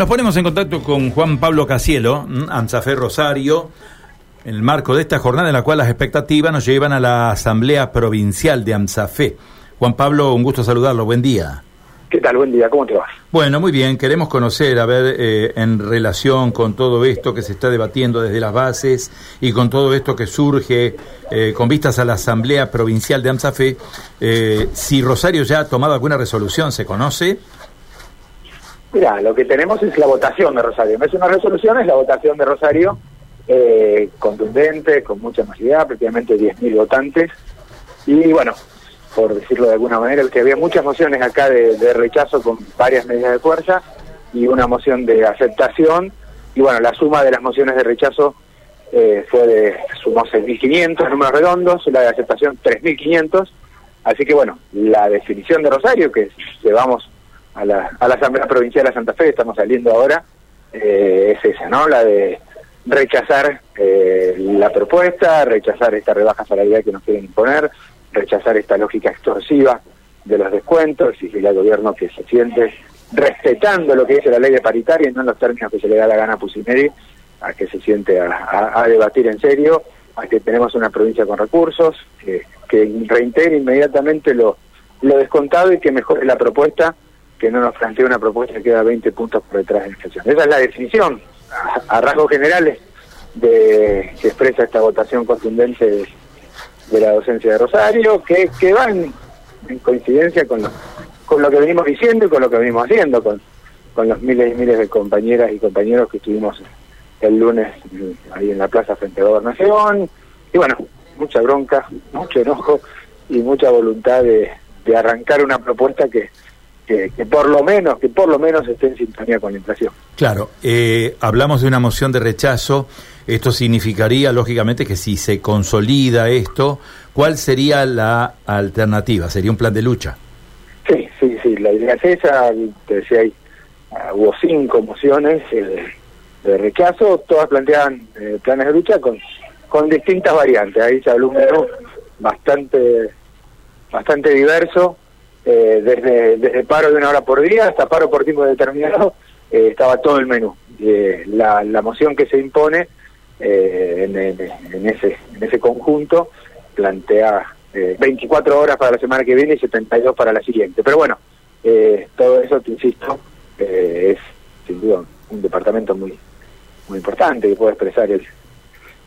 Nos ponemos en contacto con Juan Pablo Casielo, AMSAFE Rosario, en el marco de esta jornada en la cual las expectativas nos llevan a la Asamblea Provincial de AMSAFE. Juan Pablo, un gusto saludarlo, buen día. ¿Qué tal? Buen día, ¿cómo te va? Bueno, muy bien, queremos conocer, a ver, eh, en relación con todo esto que se está debatiendo desde las bases y con todo esto que surge eh, con vistas a la Asamblea Provincial de AMSAFE, eh, si Rosario ya ha tomado alguna resolución, ¿se conoce? Mira, lo que tenemos es la votación de Rosario. No es una resolución, es la votación de Rosario, eh, contundente, con mucha masividad, prácticamente 10.000 votantes. Y bueno, por decirlo de alguna manera, que había muchas mociones acá de, rechazo con varias medidas de fuerza y una moción de aceptación. Y bueno, la suma de las mociones de rechazo eh, fue de, sumó 6.500 números redondos, la de aceptación 3.500. Así que bueno, la definición de Rosario, que llevamos a la, a la Asamblea Provincial de Santa Fe, estamos saliendo ahora, eh, es esa, ¿no? La de rechazar eh, la propuesta, rechazar esta rebaja salarial que nos quieren imponer, rechazar esta lógica extorsiva de los descuentos, exigirle al gobierno que se siente respetando lo que dice la ley de paritaria y no en los términos que se le da la gana a Pusineri, a que se siente a, debatir en serio, a que tenemos una provincia con recursos, que, que reintegre inmediatamente lo, lo descontado y que mejore la propuesta que no nos plantea una propuesta que queda 20 puntos por detrás de la inflación. Esa es la definición, a, rasgos generales, de que expresa esta votación contundente de, la docencia de Rosario, que, que va en, coincidencia con lo, con lo que venimos diciendo y con lo que venimos haciendo, con, con los miles y miles de compañeras y compañeros que estuvimos el lunes ahí en la plaza frente a Gobernación. Y bueno, mucha bronca, mucho enojo y mucha voluntad de arrancar una propuesta que que, por lo menos, que por lo menos esté en sintonía con la inflación. Claro, eh, hablamos de una moción de rechazo. Esto significaría, lógicamente, que si se consolida esto, ¿cuál sería la alternativa? ¿Sería un plan de lucha? Sí, sí, sí. La idea es esa. Te decía, ahí, ah, hubo cinco mociones eh, de rechazo. Todas planteaban eh, planes de lucha con, con distintas variantes. Ahí se habló un menú bastante, bastante diverso eh, desde, desde paro de una hora por día hasta paro por tiempo determinado, eh, estaba todo el menú. Eh, la, la moción que se impone en, en, ese, en ese conjunto plantea 24 horas para la semana que viene y 72 para la siguiente. Pero bueno, todo eso, te insisto, es sin duda un departamento muy muy importante que puede expresar el,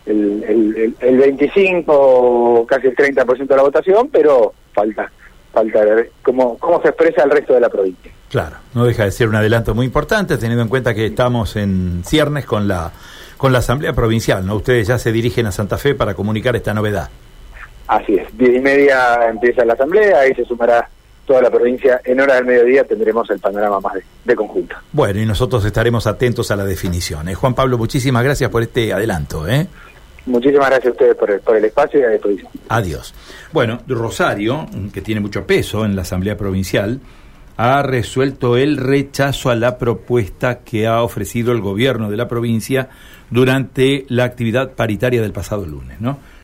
el, el, el 25, casi el 30% de la votación, pero falta falta ver cómo, cómo se expresa el resto de la provincia. Claro, no deja de ser un adelanto muy importante, teniendo en cuenta que estamos en ciernes con la, con la Asamblea Provincial, ¿no? Ustedes ya se dirigen a Santa Fe para comunicar esta novedad. Así es, diez y media empieza la Asamblea, ahí se sumará toda la provincia. En hora del mediodía tendremos el panorama más de, de conjunto. Bueno, y nosotros estaremos atentos a la definición. ¿eh? Juan Pablo, muchísimas gracias por este adelanto. ¿eh? Muchísimas gracias a ustedes por el, por el espacio y la disposición. Adiós. Bueno, Rosario, que tiene mucho peso en la Asamblea Provincial, ha resuelto el rechazo a la propuesta que ha ofrecido el gobierno de la provincia durante la actividad paritaria del pasado lunes, ¿no?